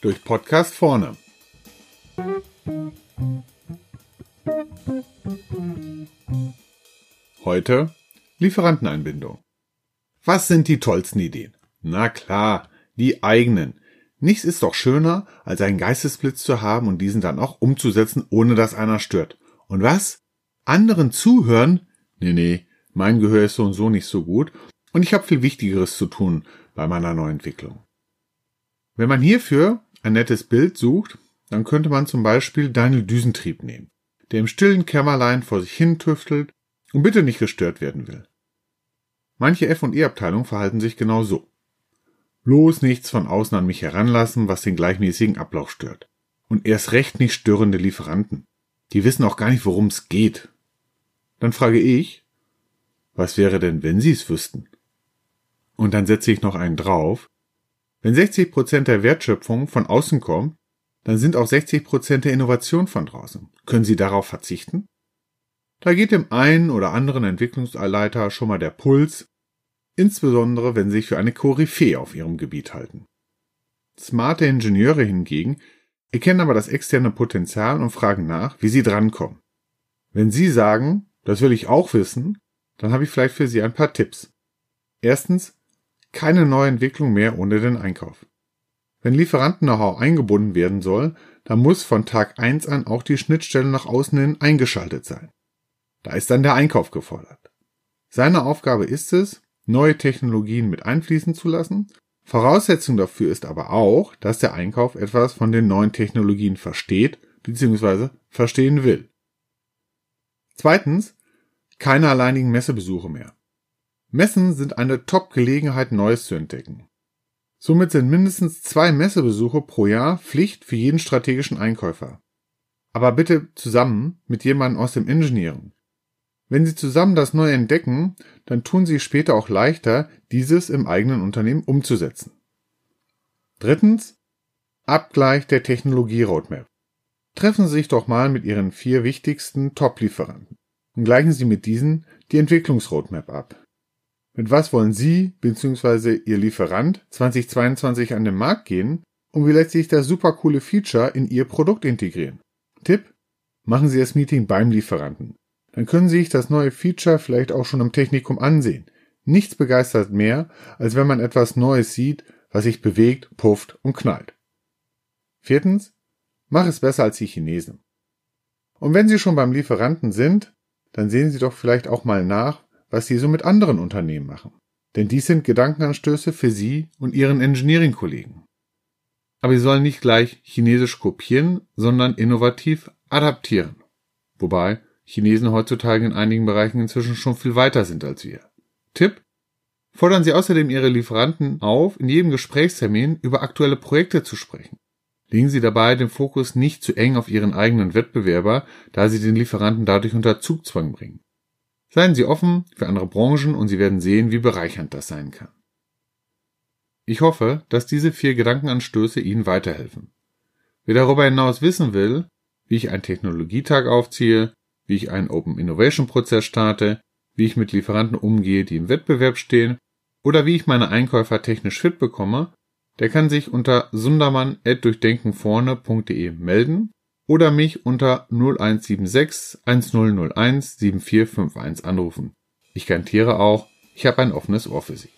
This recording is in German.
Durch Podcast vorne. Heute Lieferanteneinbindung. Was sind die tollsten Ideen? Na klar, die eigenen. Nichts ist doch schöner, als einen Geistesblitz zu haben und diesen dann auch umzusetzen, ohne dass einer stört. Und was? Anderen zuhören? Nee, nee, mein Gehör ist so und so nicht so gut und ich habe viel Wichtigeres zu tun bei meiner Neuentwicklung. Wenn man hierfür ein nettes Bild sucht, dann könnte man zum Beispiel Daniel Düsentrieb nehmen, der im stillen Kämmerlein vor sich hin tüftelt und bitte nicht gestört werden will. Manche F&E-Abteilungen verhalten sich genau so. Bloß nichts von außen an mich heranlassen, was den gleichmäßigen Ablauf stört. Und erst recht nicht störende Lieferanten. Die wissen auch gar nicht, worum es geht. Dann frage ich, was wäre denn, wenn Sie es wüssten? Und dann setze ich noch einen drauf. Wenn 60 Prozent der Wertschöpfung von außen kommt, dann sind auch 60 Prozent der Innovation von draußen. Können Sie darauf verzichten? Da geht dem einen oder anderen Entwicklungsleiter schon mal der Puls, insbesondere wenn sie sich für eine Koryphäe auf ihrem Gebiet halten. Smarte Ingenieure hingegen erkennen aber das externe Potenzial und fragen nach, wie sie drankommen. Wenn Sie sagen, das will ich auch wissen, dann habe ich vielleicht für Sie ein paar Tipps. Erstens, keine neue Entwicklung mehr ohne den Einkauf. Wenn Lieferanten-Know-how eingebunden werden soll, dann muss von Tag 1 an auch die Schnittstelle nach außen hin eingeschaltet sein. Da ist dann der Einkauf gefordert. Seine Aufgabe ist es, neue Technologien mit einfließen zu lassen. Voraussetzung dafür ist aber auch, dass der Einkauf etwas von den neuen Technologien versteht bzw. verstehen will. Zweitens, keine alleinigen Messebesuche mehr. Messen sind eine Top-Gelegenheit, Neues zu entdecken. Somit sind mindestens zwei Messebesuche pro Jahr Pflicht für jeden strategischen Einkäufer. Aber bitte zusammen mit jemandem aus dem Engineering. Wenn Sie zusammen das Neue entdecken, dann tun Sie später auch leichter, dieses im eigenen Unternehmen umzusetzen. Drittens. Abgleich der Technologie-Roadmap. Treffen Sie sich doch mal mit Ihren vier wichtigsten Top-Lieferanten und gleichen Sie mit diesen die Entwicklungsroadmap ab. Mit was wollen Sie bzw. Ihr Lieferant 2022 an den Markt gehen und wie lässt sich das super coole Feature in Ihr Produkt integrieren? Tipp? Machen Sie das Meeting beim Lieferanten dann können Sie sich das neue Feature vielleicht auch schon im Technikum ansehen. Nichts begeistert mehr, als wenn man etwas Neues sieht, was sich bewegt, pufft und knallt. Viertens, mach es besser als die Chinesen. Und wenn Sie schon beim Lieferanten sind, dann sehen Sie doch vielleicht auch mal nach, was Sie so mit anderen Unternehmen machen. Denn dies sind Gedankenanstöße für Sie und Ihren Engineering-Kollegen. Aber Sie sollen nicht gleich chinesisch kopieren, sondern innovativ adaptieren. Wobei, Chinesen heutzutage in einigen Bereichen inzwischen schon viel weiter sind als wir. Tipp? Fordern Sie außerdem Ihre Lieferanten auf, in jedem Gesprächstermin über aktuelle Projekte zu sprechen. Legen Sie dabei den Fokus nicht zu eng auf Ihren eigenen Wettbewerber, da Sie den Lieferanten dadurch unter Zugzwang bringen. Seien Sie offen für andere Branchen und Sie werden sehen, wie bereichernd das sein kann. Ich hoffe, dass diese vier Gedankenanstöße Ihnen weiterhelfen. Wer darüber hinaus wissen will, wie ich einen Technologietag aufziehe, wie ich einen Open Innovation Prozess starte, wie ich mit Lieferanten umgehe, die im Wettbewerb stehen oder wie ich meine Einkäufer technisch fit bekomme, der kann sich unter sundermann.durchdenkenvorne.de melden oder mich unter 0176 1001 7451 anrufen. Ich garantiere auch, ich habe ein offenes Ohr für Sie.